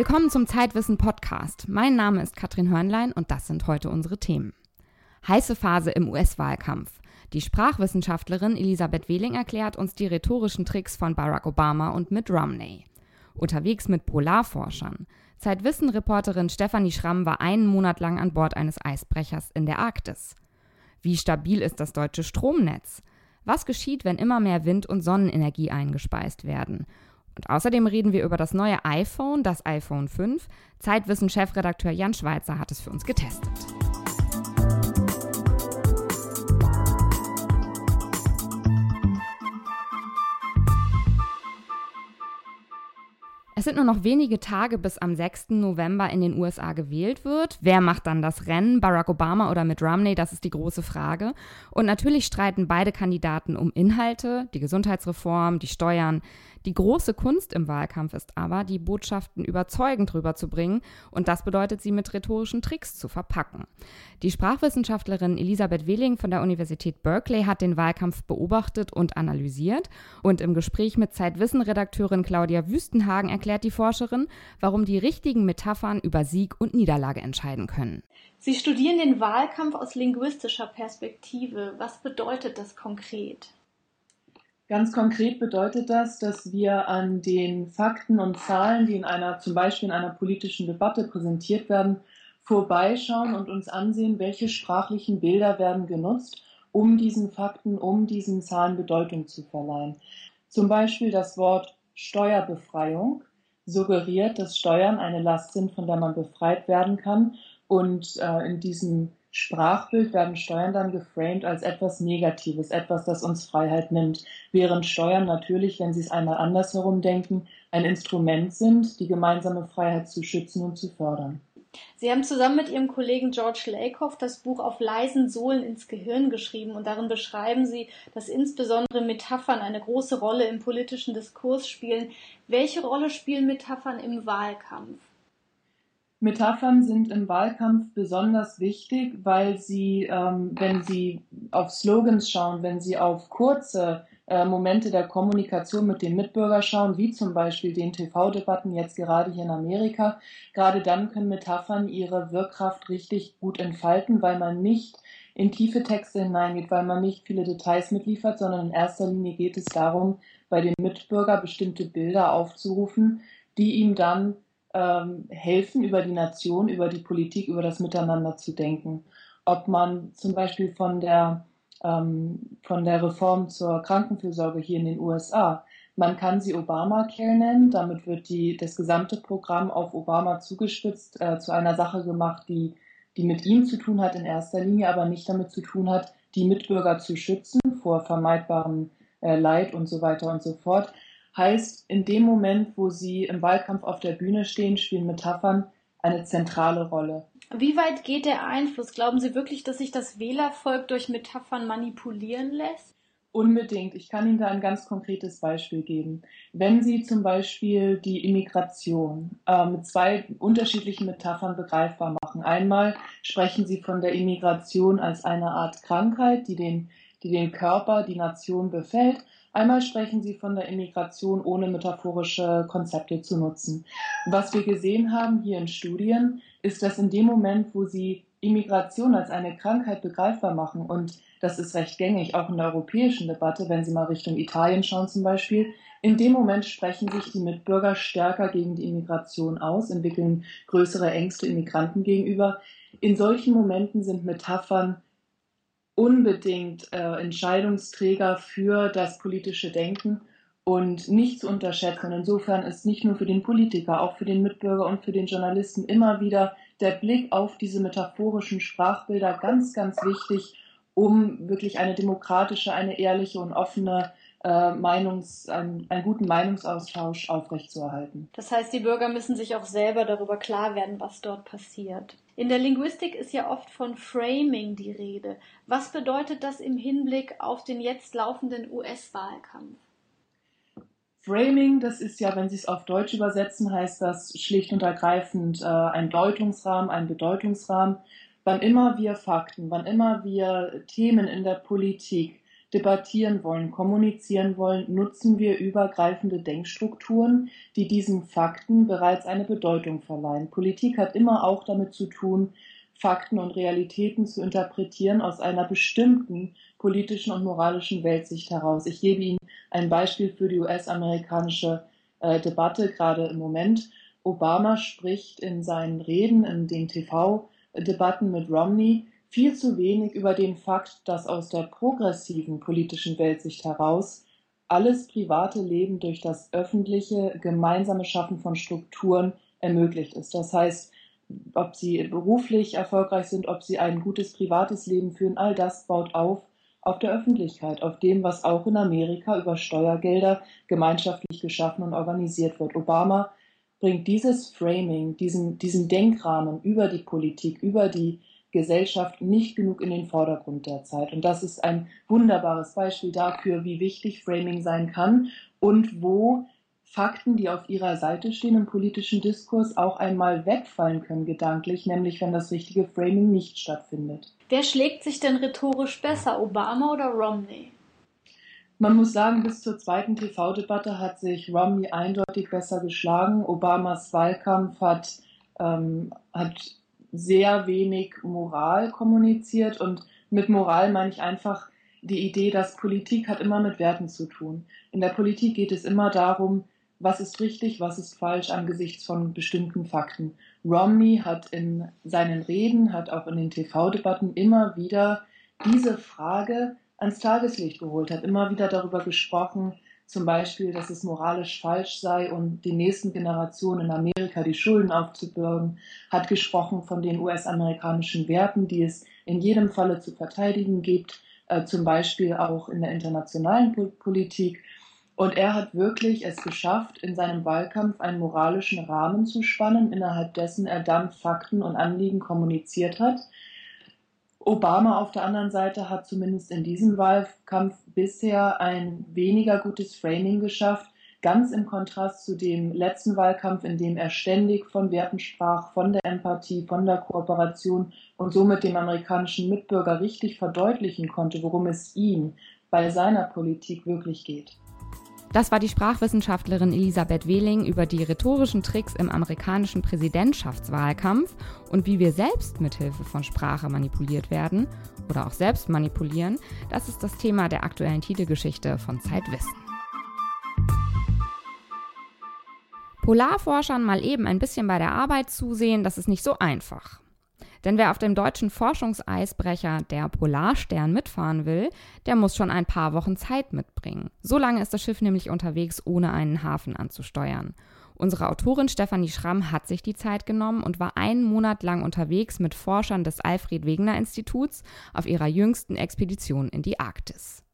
Willkommen zum Zeitwissen Podcast. Mein Name ist Katrin Hörnlein und das sind heute unsere Themen. Heiße Phase im US-Wahlkampf. Die Sprachwissenschaftlerin Elisabeth Wehling erklärt uns die rhetorischen Tricks von Barack Obama und Mitt Romney. Unterwegs mit Polarforschern. Zeitwissen-Reporterin Stefanie Schramm war einen Monat lang an Bord eines Eisbrechers in der Arktis. Wie stabil ist das deutsche Stromnetz? Was geschieht, wenn immer mehr Wind- und Sonnenenergie eingespeist werden? Und außerdem reden wir über das neue iPhone, das iPhone 5. Zeitwissen-Chefredakteur Jan Schweizer hat es für uns getestet. Es sind nur noch wenige Tage bis am 6. November in den USA gewählt wird. Wer macht dann das Rennen? Barack Obama oder Mitt Romney? Das ist die große Frage. Und natürlich streiten beide Kandidaten um Inhalte, die Gesundheitsreform, die Steuern, die große Kunst im Wahlkampf ist aber, die Botschaften überzeugend rüberzubringen und das bedeutet, sie mit rhetorischen Tricks zu verpacken. Die Sprachwissenschaftlerin Elisabeth Wehling von der Universität Berkeley hat den Wahlkampf beobachtet und analysiert und im Gespräch mit Zeitwissen-Redakteurin Claudia Wüstenhagen erklärt die Forscherin, warum die richtigen Metaphern über Sieg und Niederlage entscheiden können. Sie studieren den Wahlkampf aus linguistischer Perspektive. Was bedeutet das konkret? Ganz konkret bedeutet das, dass wir an den Fakten und Zahlen, die in einer, zum Beispiel in einer politischen Debatte präsentiert werden, vorbeischauen und uns ansehen, welche sprachlichen Bilder werden genutzt, um diesen Fakten, um diesen Zahlen Bedeutung zu verleihen. Zum Beispiel das Wort Steuerbefreiung suggeriert, dass Steuern eine Last sind, von der man befreit werden kann. Und äh, in diesem Sprachbild werden Steuern dann geframed als etwas Negatives, etwas, das uns Freiheit nimmt, während Steuern natürlich, wenn Sie es einmal andersherum denken, ein Instrument sind, die gemeinsame Freiheit zu schützen und zu fördern. Sie haben zusammen mit Ihrem Kollegen George Lakoff das Buch Auf leisen Sohlen ins Gehirn geschrieben und darin beschreiben Sie, dass insbesondere Metaphern eine große Rolle im politischen Diskurs spielen. Welche Rolle spielen Metaphern im Wahlkampf? Metaphern sind im Wahlkampf besonders wichtig, weil sie, ähm, wenn Sie auf Slogans schauen, wenn Sie auf kurze äh, Momente der Kommunikation mit dem Mitbürger schauen, wie zum Beispiel den TV-Debatten jetzt gerade hier in Amerika, gerade dann können Metaphern ihre Wirkkraft richtig gut entfalten, weil man nicht in tiefe Texte hineingeht, weil man nicht viele Details mitliefert, sondern in erster Linie geht es darum, bei dem Mitbürger bestimmte Bilder aufzurufen, die ihm dann ähm, helfen, über die Nation, über die Politik, über das Miteinander zu denken. Ob man zum Beispiel von der, ähm, von der Reform zur Krankenfürsorge hier in den USA, man kann sie Obamacare nennen, damit wird die, das gesamte Programm auf Obama zugespitzt, äh, zu einer Sache gemacht, die, die mit ihm zu tun hat in erster Linie, aber nicht damit zu tun hat, die Mitbürger zu schützen vor vermeidbarem äh, Leid und so weiter und so fort. Heißt, in dem Moment, wo sie im Wahlkampf auf der Bühne stehen, spielen Metaphern eine zentrale Rolle. Wie weit geht der Einfluss? Glauben Sie wirklich, dass sich das Wählervolk durch Metaphern manipulieren lässt? Unbedingt. Ich kann Ihnen da ein ganz konkretes Beispiel geben. Wenn Sie zum Beispiel die Immigration äh, mit zwei unterschiedlichen Metaphern begreifbar machen. Einmal sprechen Sie von der Immigration als eine Art Krankheit, die den, die den Körper, die Nation befällt. Einmal sprechen Sie von der Immigration ohne metaphorische Konzepte zu nutzen. Was wir gesehen haben hier in Studien, ist, dass in dem Moment, wo Sie Immigration als eine Krankheit begreifbar machen, und das ist recht gängig, auch in der europäischen Debatte, wenn Sie mal Richtung Italien schauen zum Beispiel, in dem Moment sprechen sich die Mitbürger stärker gegen die Immigration aus, entwickeln größere Ängste Immigranten gegenüber. In solchen Momenten sind Metaphern unbedingt äh, Entscheidungsträger für das politische Denken und nicht zu unterschätzen. Insofern ist nicht nur für den Politiker, auch für den Mitbürger und für den Journalisten immer wieder der Blick auf diese metaphorischen Sprachbilder ganz, ganz wichtig, um wirklich eine demokratische, eine ehrliche und offene äh, Meinungs, einen, einen guten Meinungsaustausch aufrechtzuerhalten. Das heißt, die Bürger müssen sich auch selber darüber klar werden, was dort passiert. In der Linguistik ist ja oft von Framing die Rede. Was bedeutet das im Hinblick auf den jetzt laufenden US-Wahlkampf? Framing, das ist ja, wenn Sie es auf Deutsch übersetzen, heißt das schlicht und ergreifend äh, ein Deutungsrahmen, ein Bedeutungsrahmen. Wann immer wir Fakten, wann immer wir Themen in der Politik debattieren wollen, kommunizieren wollen, nutzen wir übergreifende Denkstrukturen, die diesen Fakten bereits eine Bedeutung verleihen. Politik hat immer auch damit zu tun, Fakten und Realitäten zu interpretieren aus einer bestimmten politischen und moralischen Weltsicht heraus. Ich gebe Ihnen ein Beispiel für die US-amerikanische äh, Debatte gerade im Moment. Obama spricht in seinen Reden, in den TV-Debatten mit Romney viel zu wenig über den Fakt, dass aus der progressiven politischen Weltsicht heraus alles private Leben durch das öffentliche gemeinsame Schaffen von Strukturen ermöglicht ist. Das heißt, ob sie beruflich erfolgreich sind, ob sie ein gutes privates Leben führen, all das baut auf auf der Öffentlichkeit, auf dem, was auch in Amerika über Steuergelder gemeinschaftlich geschaffen und organisiert wird. Obama bringt dieses Framing, diesen, diesen Denkrahmen über die Politik, über die Gesellschaft nicht genug in den Vordergrund der Zeit. Und das ist ein wunderbares Beispiel dafür, wie wichtig Framing sein kann und wo Fakten, die auf ihrer Seite stehen im politischen Diskurs, auch einmal wegfallen können gedanklich, nämlich wenn das richtige Framing nicht stattfindet. Wer schlägt sich denn rhetorisch besser, Obama oder Romney? Man muss sagen, bis zur zweiten TV-Debatte hat sich Romney eindeutig besser geschlagen. Obamas Wahlkampf hat, ähm, hat sehr wenig Moral kommuniziert und mit Moral meine ich einfach die Idee, dass Politik hat immer mit Werten zu tun. In der Politik geht es immer darum, was ist richtig, was ist falsch angesichts von bestimmten Fakten. Romney hat in seinen Reden, hat auch in den TV-Debatten immer wieder diese Frage ans Tageslicht geholt, hat immer wieder darüber gesprochen, zum Beispiel, dass es moralisch falsch sei und den nächsten Generationen in Amerika die Schulden aufzubürgen, hat gesprochen von den US-amerikanischen Werten, die es in jedem Falle zu verteidigen gibt, äh, zum Beispiel auch in der internationalen Politik und er hat wirklich es geschafft, in seinem Wahlkampf einen moralischen Rahmen zu spannen, innerhalb dessen er dann Fakten und Anliegen kommuniziert hat. Obama auf der anderen Seite hat zumindest in diesem Wahlkampf bisher ein weniger gutes Framing geschafft, ganz im Kontrast zu dem letzten Wahlkampf, in dem er ständig von Werten sprach, von der Empathie, von der Kooperation und somit dem amerikanischen Mitbürger richtig verdeutlichen konnte, worum es ihm bei seiner Politik wirklich geht. Das war die Sprachwissenschaftlerin Elisabeth Wehling über die rhetorischen Tricks im amerikanischen Präsidentschaftswahlkampf und wie wir selbst mithilfe von Sprache manipuliert werden oder auch selbst manipulieren. Das ist das Thema der aktuellen Titelgeschichte von Zeitwissen. Polarforschern mal eben ein bisschen bei der Arbeit zusehen, das ist nicht so einfach. Denn wer auf dem deutschen Forschungseisbrecher der Polarstern mitfahren will, der muss schon ein paar Wochen Zeit mitbringen. So lange ist das Schiff nämlich unterwegs, ohne einen Hafen anzusteuern. Unsere Autorin Stefanie Schramm hat sich die Zeit genommen und war einen Monat lang unterwegs mit Forschern des Alfred Wegener Instituts auf ihrer jüngsten Expedition in die Arktis.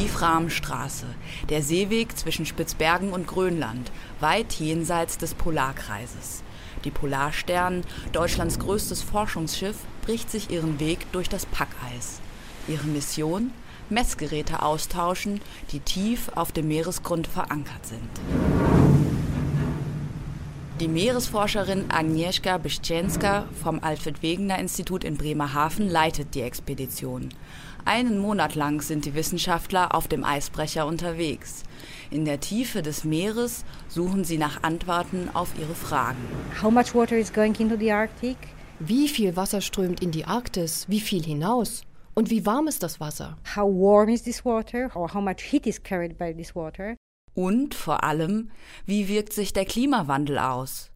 Die Framstraße, der Seeweg zwischen Spitzbergen und Grönland, weit jenseits des Polarkreises. Die Polarstern, Deutschlands größtes Forschungsschiff, bricht sich ihren Weg durch das Packeis. Ihre Mission? Messgeräte austauschen, die tief auf dem Meeresgrund verankert sind. Die Meeresforscherin Agnieszka Biszczynska vom Alfred Wegener Institut in Bremerhaven leitet die Expedition. Einen Monat lang sind die Wissenschaftler auf dem Eisbrecher unterwegs. In der Tiefe des Meeres suchen sie nach Antworten auf ihre Fragen. How much water is going into the Arctic? Wie viel Wasser strömt in die Arktis? Wie viel hinaus? Und wie warm ist das Wasser? How warm is this water or how much heat is carried by this water? Und vor allem, wie wirkt sich der Klimawandel aus?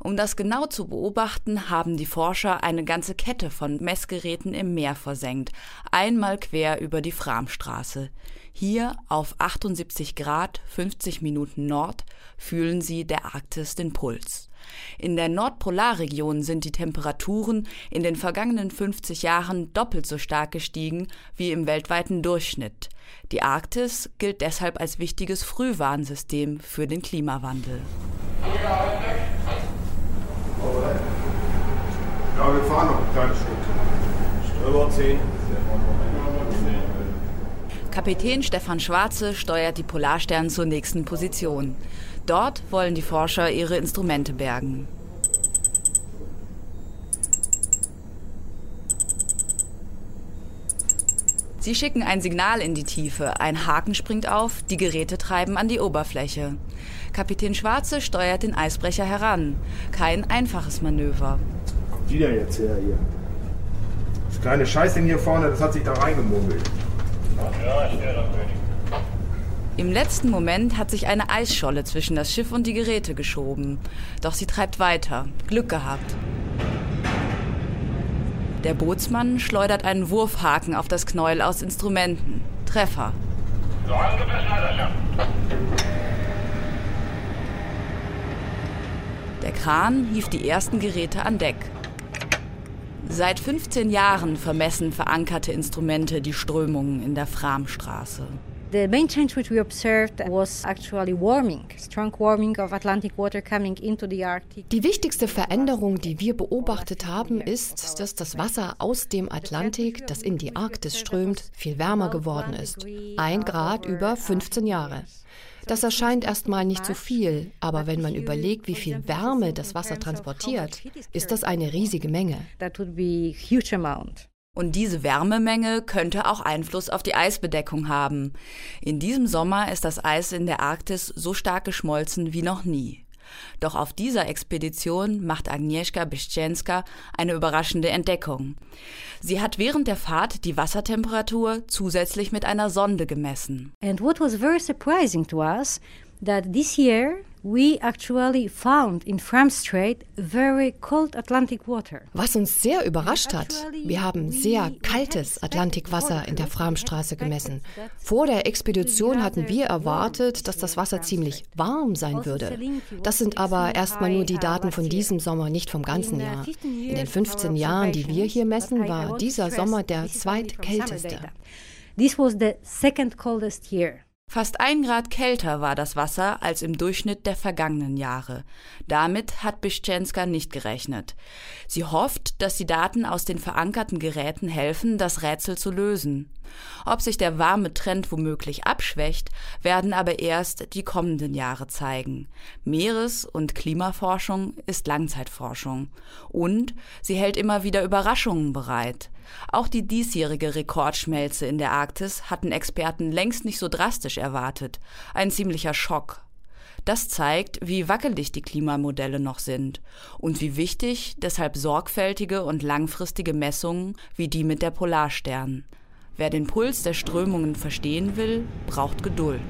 Um das genau zu beobachten, haben die Forscher eine ganze Kette von Messgeräten im Meer versenkt, einmal quer über die Framstraße. Hier auf 78 Grad 50 Minuten Nord fühlen sie der Arktis den Puls. In der Nordpolarregion sind die Temperaturen in den vergangenen 50 Jahren doppelt so stark gestiegen wie im weltweiten Durchschnitt. Die Arktis gilt deshalb als wichtiges Frühwarnsystem für den Klimawandel. Ja, wir fahren noch ein kleines Stück. Über 10. Kapitän Stefan Schwarze steuert die Polarstern zur nächsten Position. Dort wollen die Forscher ihre Instrumente bergen. Sie schicken ein Signal in die Tiefe, ein Haken springt auf, die Geräte treiben an die Oberfläche. Kapitän Schwarze steuert den Eisbrecher heran. Kein einfaches Manöver. Denn jetzt her hier? Das kleine Scheißding hier vorne, das hat sich da reingemogelt. Im letzten Moment hat sich eine Eisscholle zwischen das Schiff und die Geräte geschoben. Doch sie treibt weiter. Glück gehabt. Der Bootsmann schleudert einen Wurfhaken auf das Knäuel aus Instrumenten. Treffer. So er. Der Kran hieft die ersten Geräte an Deck. Seit 15 Jahren vermessen verankerte Instrumente die Strömungen in der Framstraße. The main change which we observed was actually warming, strong warming of Atlantic water coming into the Arctic. Die wichtigste Veränderung, die wir beobachtet haben, ist, dass das Wasser aus dem Atlantik, das in die Arktis strömt, viel wärmer geworden ist. Ein Grad über 15 Jahre. Das erscheint erstmal nicht so viel, aber wenn man überlegt, wie viel Wärme das Wasser transportiert, ist das eine riesige Menge. That would be huge amount. Und diese Wärmemenge könnte auch Einfluss auf die Eisbedeckung haben. In diesem Sommer ist das Eis in der Arktis so stark geschmolzen wie noch nie. Doch auf dieser Expedition macht Agnieszka Biszczynska eine überraschende Entdeckung. Sie hat während der Fahrt die Wassertemperatur zusätzlich mit einer Sonde gemessen. And what was very surprising to us that this year we actually found in Fram Strait very cold Atlantic water. Was uns sehr überrascht hat, wir haben sehr kaltes Atlantikwasser in der Framstraße gemessen. Vor der Expedition hatten wir erwartet, dass das Wasser ziemlich warm sein würde. Das sind aber erstmal nur die Daten von diesem Sommer, nicht vom ganzen Jahr. In den 15 Jahren, die wir hier messen, war dieser Sommer der zweitkälteste. This was the second coldest year. Fast ein Grad kälter war das Wasser als im Durchschnitt der vergangenen Jahre. Damit hat Biszczynska nicht gerechnet. Sie hofft, dass die Daten aus den verankerten Geräten helfen, das Rätsel zu lösen. Ob sich der warme Trend womöglich abschwächt, werden aber erst die kommenden Jahre zeigen. Meeres- und Klimaforschung ist Langzeitforschung. Und sie hält immer wieder Überraschungen bereit. Auch die diesjährige Rekordschmelze in der Arktis hatten Experten längst nicht so drastisch erwartet. Ein ziemlicher Schock. Das zeigt, wie wackelig die Klimamodelle noch sind und wie wichtig deshalb sorgfältige und langfristige Messungen wie die mit der Polarstern. Wer den Puls der Strömungen verstehen will, braucht Geduld.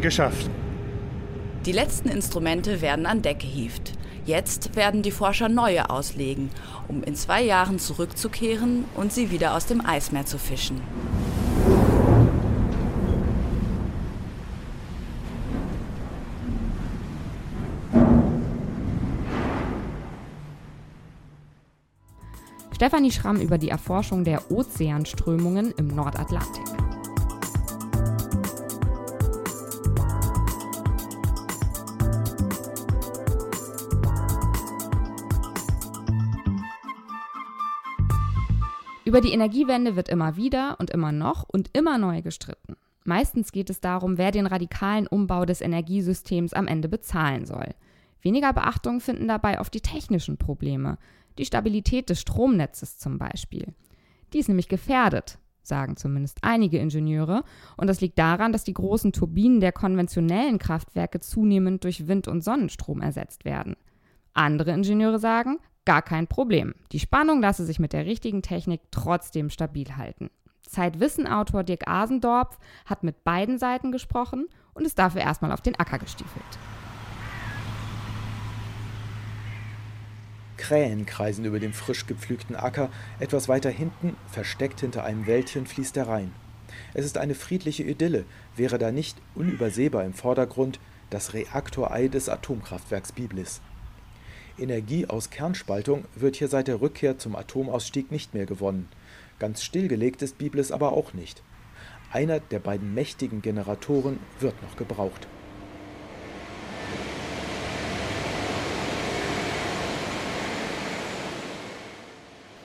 Geschafft. Die letzten Instrumente werden an Deck gehievt. Jetzt werden die Forscher neue auslegen, um in zwei Jahren zurückzukehren und sie wieder aus dem Eismeer zu fischen. Stefanie Schramm über die Erforschung der Ozeanströmungen im Nordatlantik. Über die Energiewende wird immer wieder und immer noch und immer neu gestritten. Meistens geht es darum, wer den radikalen Umbau des Energiesystems am Ende bezahlen soll. Weniger Beachtung finden dabei oft die technischen Probleme, die Stabilität des Stromnetzes zum Beispiel. Die ist nämlich gefährdet, sagen zumindest einige Ingenieure, und das liegt daran, dass die großen Turbinen der konventionellen Kraftwerke zunehmend durch Wind- und Sonnenstrom ersetzt werden. Andere Ingenieure sagen, gar kein Problem. Die Spannung lasse sich mit der richtigen Technik trotzdem stabil halten. Zeitwissen-Autor Dirk Asendorf hat mit beiden Seiten gesprochen und ist dafür erstmal auf den Acker gestiefelt. Krähen kreisen über dem frisch gepflügten Acker. Etwas weiter hinten, versteckt hinter einem Wäldchen, fließt der Rhein. Es ist eine friedliche Idylle, wäre da nicht unübersehbar im Vordergrund das Reaktorei des Atomkraftwerks Biblis. Energie aus Kernspaltung wird hier seit der Rückkehr zum Atomausstieg nicht mehr gewonnen. Ganz stillgelegt ist Biblis aber auch nicht. Einer der beiden mächtigen Generatoren wird noch gebraucht.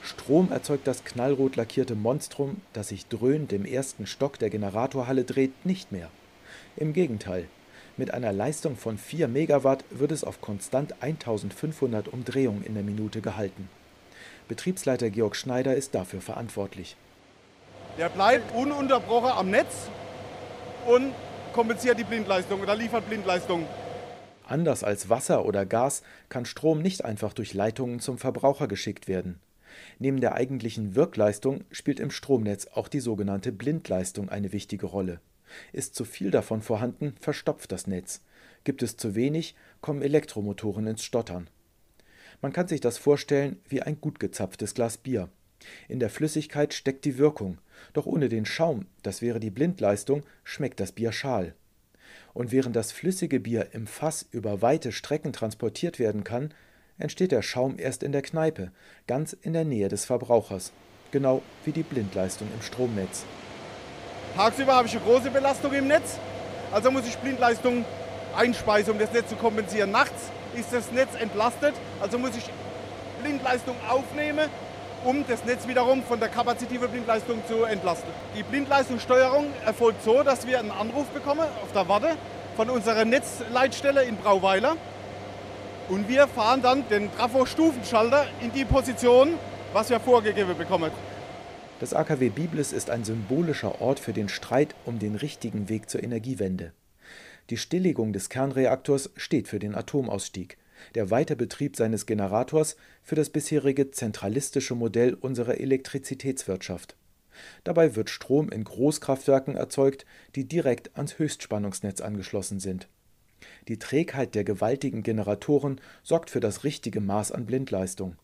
Strom erzeugt das knallrot lackierte Monstrum, das sich dröhnend im ersten Stock der Generatorhalle dreht, nicht mehr. Im Gegenteil, mit einer Leistung von 4 Megawatt wird es auf konstant 1500 Umdrehungen in der Minute gehalten. Betriebsleiter Georg Schneider ist dafür verantwortlich. Der bleibt ununterbrochen am Netz und kompensiert die Blindleistung oder liefert Blindleistung. Anders als Wasser oder Gas kann Strom nicht einfach durch Leitungen zum Verbraucher geschickt werden. Neben der eigentlichen Wirkleistung spielt im Stromnetz auch die sogenannte Blindleistung eine wichtige Rolle. Ist zu viel davon vorhanden, verstopft das Netz. Gibt es zu wenig, kommen Elektromotoren ins Stottern. Man kann sich das vorstellen wie ein gut gezapftes Glas Bier. In der Flüssigkeit steckt die Wirkung, doch ohne den Schaum, das wäre die Blindleistung, schmeckt das Bier schal. Und während das flüssige Bier im Fass über weite Strecken transportiert werden kann, entsteht der Schaum erst in der Kneipe, ganz in der Nähe des Verbrauchers, genau wie die Blindleistung im Stromnetz. Tagsüber habe ich eine große Belastung im Netz, also muss ich Blindleistung einspeisen, um das Netz zu kompensieren. Nachts ist das Netz entlastet, also muss ich Blindleistung aufnehmen, um das Netz wiederum von der kapazitiven Blindleistung zu entlasten. Die Blindleistungssteuerung erfolgt so, dass wir einen Anruf bekommen auf der Warte von unserer Netzleitstelle in Brauweiler und wir fahren dann den Trafo-Stufenschalter in die Position, was wir vorgegeben bekommen. Das AKW Biblis ist ein symbolischer Ort für den Streit um den richtigen Weg zur Energiewende. Die Stilllegung des Kernreaktors steht für den Atomausstieg, der Weiterbetrieb seines Generators für das bisherige zentralistische Modell unserer Elektrizitätswirtschaft. Dabei wird Strom in Großkraftwerken erzeugt, die direkt ans Höchstspannungsnetz angeschlossen sind. Die Trägheit der gewaltigen Generatoren sorgt für das richtige Maß an Blindleistung.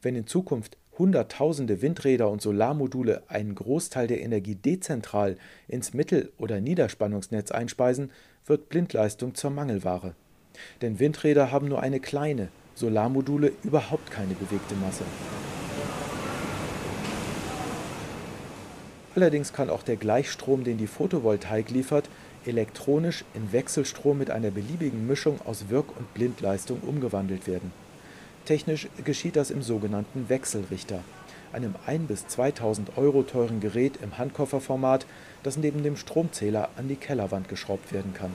Wenn in Zukunft Hunderttausende Windräder und Solarmodule einen Großteil der Energie dezentral ins Mittel- oder Niederspannungsnetz einspeisen, wird Blindleistung zur Mangelware. Denn Windräder haben nur eine kleine, Solarmodule überhaupt keine bewegte Masse. Allerdings kann auch der Gleichstrom, den die Photovoltaik liefert, elektronisch in Wechselstrom mit einer beliebigen Mischung aus Wirk- und Blindleistung umgewandelt werden. Technisch geschieht das im sogenannten Wechselrichter, einem 1 bis 2000 Euro teuren Gerät im Handkofferformat, das neben dem Stromzähler an die Kellerwand geschraubt werden kann.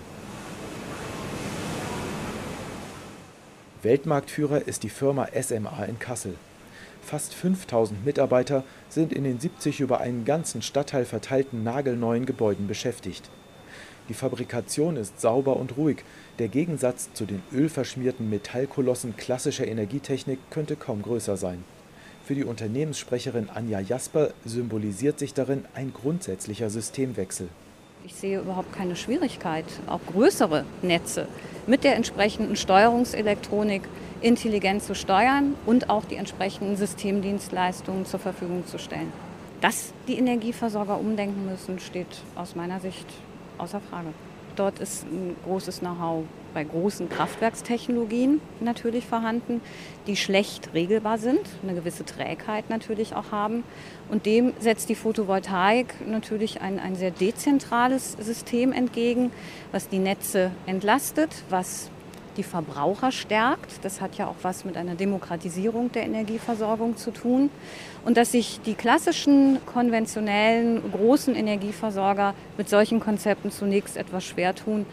Weltmarktführer ist die Firma SMA in Kassel. Fast 5000 Mitarbeiter sind in den 70 über einen ganzen Stadtteil verteilten nagelneuen Gebäuden beschäftigt. Die Fabrikation ist sauber und ruhig, der Gegensatz zu den ölverschmierten Metallkolossen klassischer Energietechnik könnte kaum größer sein. Für die Unternehmenssprecherin Anja Jasper symbolisiert sich darin ein grundsätzlicher Systemwechsel. Ich sehe überhaupt keine Schwierigkeit, auch größere Netze mit der entsprechenden Steuerungselektronik intelligent zu steuern und auch die entsprechenden Systemdienstleistungen zur Verfügung zu stellen. Dass die Energieversorger umdenken müssen, steht aus meiner Sicht außer Frage. Dort ist ein großes Know-how bei großen Kraftwerkstechnologien natürlich vorhanden, die schlecht regelbar sind, eine gewisse Trägheit natürlich auch haben. Und dem setzt die Photovoltaik natürlich ein, ein sehr dezentrales System entgegen, was die Netze entlastet, was die Verbraucher stärkt. Das hat ja auch was mit einer Demokratisierung der Energieversorgung zu tun. Und dass sich die klassischen, konventionellen, großen Energieversorger mit solchen Konzepten zunächst etwas schwer tun,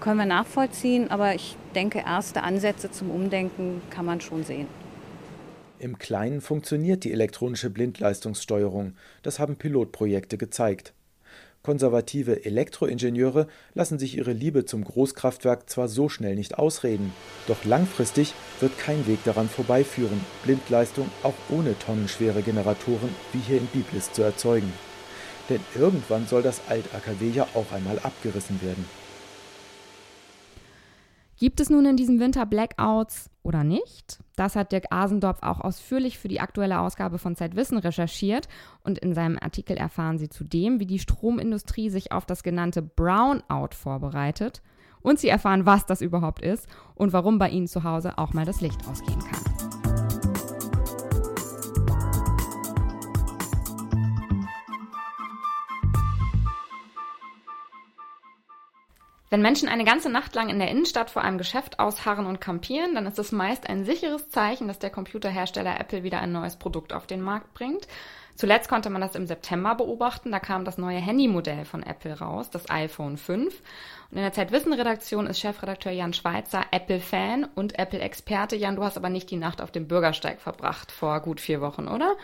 können wir nachvollziehen. Aber ich denke, erste Ansätze zum Umdenken kann man schon sehen. Im Kleinen funktioniert die elektronische Blindleistungssteuerung. Das haben Pilotprojekte gezeigt. Konservative Elektroingenieure lassen sich ihre Liebe zum Großkraftwerk zwar so schnell nicht ausreden, doch langfristig wird kein Weg daran vorbeiführen, Blindleistung auch ohne tonnenschwere Generatoren wie hier in Biblis zu erzeugen. Denn irgendwann soll das Alt-AKW ja auch einmal abgerissen werden. Gibt es nun in diesem Winter Blackouts oder nicht? Das hat Dirk Asendorf auch ausführlich für die aktuelle Ausgabe von Zeitwissen recherchiert und in seinem Artikel erfahren Sie zudem, wie die Stromindustrie sich auf das genannte Brownout vorbereitet und Sie erfahren, was das überhaupt ist und warum bei Ihnen zu Hause auch mal das Licht ausgehen kann. Wenn Menschen eine ganze Nacht lang in der Innenstadt vor einem Geschäft ausharren und kampieren, dann ist es meist ein sicheres Zeichen, dass der Computerhersteller Apple wieder ein neues Produkt auf den Markt bringt. Zuletzt konnte man das im September beobachten. Da kam das neue Handymodell von Apple raus, das iPhone 5. Und in der Zeitwissen-Redaktion ist Chefredakteur Jan Schweitzer Apple-Fan und Apple-Experte. Jan, du hast aber nicht die Nacht auf dem Bürgersteig verbracht vor gut vier Wochen, oder?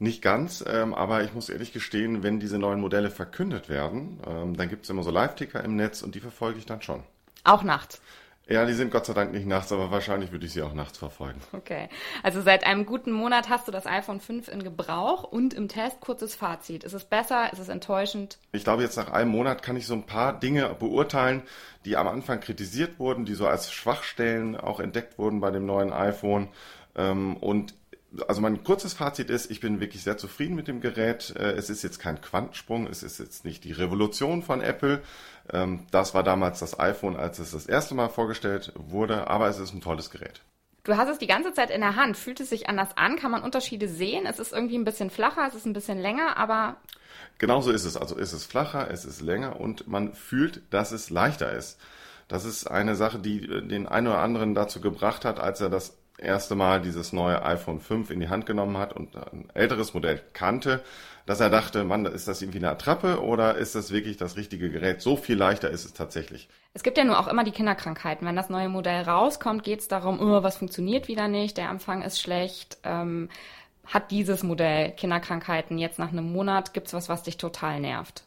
Nicht ganz, ähm, aber ich muss ehrlich gestehen, wenn diese neuen Modelle verkündet werden, ähm, dann gibt es immer so Live-Ticker im Netz und die verfolge ich dann schon. Auch nachts? Ja, die sind Gott sei Dank nicht nachts, aber wahrscheinlich würde ich sie auch nachts verfolgen. Okay. Also seit einem guten Monat hast du das iPhone 5 in Gebrauch und im Test kurzes Fazit. Ist es besser? Ist es enttäuschend? Ich glaube, jetzt nach einem Monat kann ich so ein paar Dinge beurteilen, die am Anfang kritisiert wurden, die so als Schwachstellen auch entdeckt wurden bei dem neuen iPhone. Ähm, und also mein kurzes Fazit ist, ich bin wirklich sehr zufrieden mit dem Gerät. Äh, es ist jetzt kein Quantensprung, es ist jetzt nicht die Revolution von Apple. Ähm, das war damals das iPhone, als es das erste Mal vorgestellt wurde, aber es ist ein tolles Gerät. Du hast es die ganze Zeit in der Hand. Fühlt es sich anders an? Kann man Unterschiede sehen? Es ist irgendwie ein bisschen flacher, es ist ein bisschen länger, aber. Genauso ist es. Also ist es flacher, es ist länger und man fühlt, dass es leichter ist. Das ist eine Sache, die äh, den einen oder anderen dazu gebracht hat, als er das erste Mal dieses neue iPhone 5 in die Hand genommen hat und ein älteres Modell kannte, dass er dachte, Mann, ist das irgendwie eine Attrappe oder ist das wirklich das richtige Gerät? So viel leichter ist es tatsächlich. Es gibt ja nur auch immer die Kinderkrankheiten. Wenn das neue Modell rauskommt, geht es darum, oh, was funktioniert wieder nicht, der Empfang ist schlecht. Ähm, hat dieses Modell Kinderkrankheiten jetzt nach einem Monat? Gibt es was, was dich total nervt?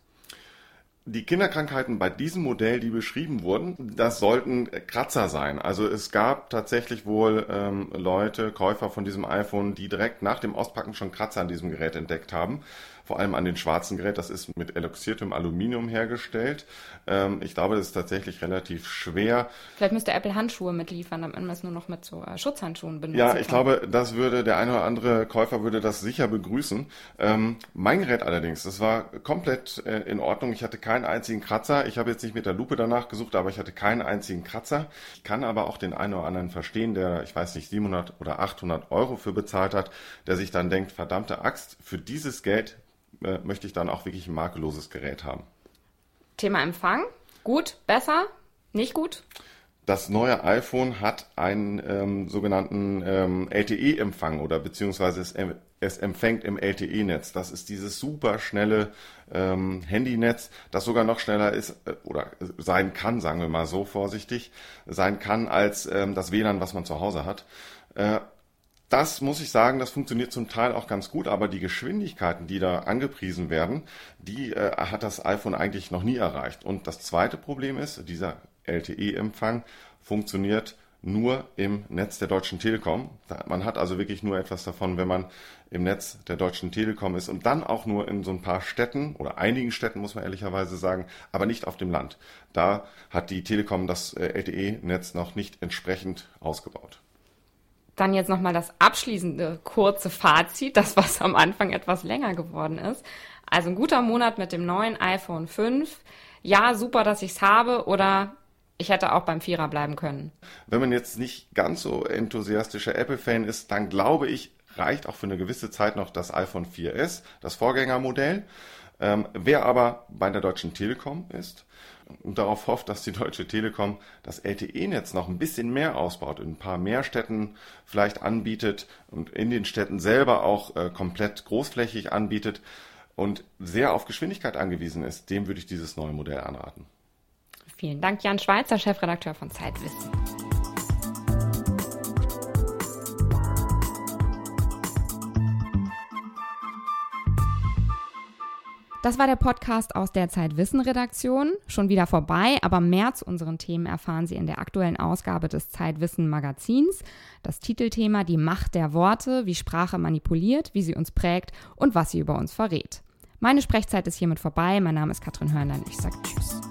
Die Kinderkrankheiten bei diesem Modell, die beschrieben wurden, das sollten Kratzer sein. Also es gab tatsächlich wohl ähm, Leute, Käufer von diesem iPhone, die direkt nach dem Auspacken schon Kratzer an diesem Gerät entdeckt haben vor allem an den schwarzen Gerät. Das ist mit eloxiertem Aluminium hergestellt. Ähm, ich glaube, das ist tatsächlich relativ schwer. Vielleicht müsste Apple Handschuhe mitliefern, damit man es nur noch mit so äh, Schutzhandschuhen benutzen Ja, ich kann. glaube, das würde der eine oder andere Käufer würde das sicher begrüßen. Ähm, mein Gerät allerdings, das war komplett äh, in Ordnung. Ich hatte keinen einzigen Kratzer. Ich habe jetzt nicht mit der Lupe danach gesucht, aber ich hatte keinen einzigen Kratzer. Ich kann aber auch den einen oder anderen verstehen, der, ich weiß nicht, 700 oder 800 Euro für bezahlt hat, der sich dann denkt, verdammte Axt, für dieses Geld äh, möchte ich dann auch wirklich ein makelloses Gerät haben. Thema Empfang. Gut, besser, nicht gut? Das neue iPhone hat einen ähm, sogenannten ähm, LTE-Empfang oder beziehungsweise es, es, empfängt im LTE-Netz. Das ist dieses super schnelle ähm, Handynetz, das sogar noch schneller ist äh, oder sein kann, sagen wir mal so vorsichtig, sein kann als ähm, das WLAN, was man zu Hause hat. Äh, das muss ich sagen, das funktioniert zum Teil auch ganz gut, aber die Geschwindigkeiten, die da angepriesen werden, die äh, hat das iPhone eigentlich noch nie erreicht. Und das zweite Problem ist, dieser LTE-Empfang funktioniert nur im Netz der Deutschen Telekom. Man hat also wirklich nur etwas davon, wenn man im Netz der Deutschen Telekom ist und dann auch nur in so ein paar Städten oder einigen Städten, muss man ehrlicherweise sagen, aber nicht auf dem Land. Da hat die Telekom das äh, LTE-Netz noch nicht entsprechend ausgebaut. Dann jetzt nochmal das abschließende kurze Fazit, das was am Anfang etwas länger geworden ist. Also ein guter Monat mit dem neuen iPhone 5. Ja, super, dass ich es habe oder ich hätte auch beim Vierer bleiben können. Wenn man jetzt nicht ganz so enthusiastischer Apple-Fan ist, dann glaube ich, reicht auch für eine gewisse Zeit noch das iPhone 4S, das Vorgängermodell. Ähm, wer aber bei der Deutschen Telekom ist, und darauf hofft, dass die Deutsche Telekom das LTE-Netz noch ein bisschen mehr ausbaut, in ein paar mehr Städten vielleicht anbietet und in den Städten selber auch äh, komplett großflächig anbietet und sehr auf Geschwindigkeit angewiesen ist, dem würde ich dieses neue Modell anraten. Vielen Dank, Jan Schweizer, Chefredakteur von Zeitwissen. Das war der Podcast aus der Zeitwissen-Redaktion. Schon wieder vorbei, aber mehr zu unseren Themen erfahren Sie in der aktuellen Ausgabe des Zeitwissen-Magazins. Das Titelthema Die Macht der Worte, wie Sprache manipuliert, wie sie uns prägt und was sie über uns verrät. Meine Sprechzeit ist hiermit vorbei. Mein Name ist Katrin Hörnlein. Ich sage Tschüss.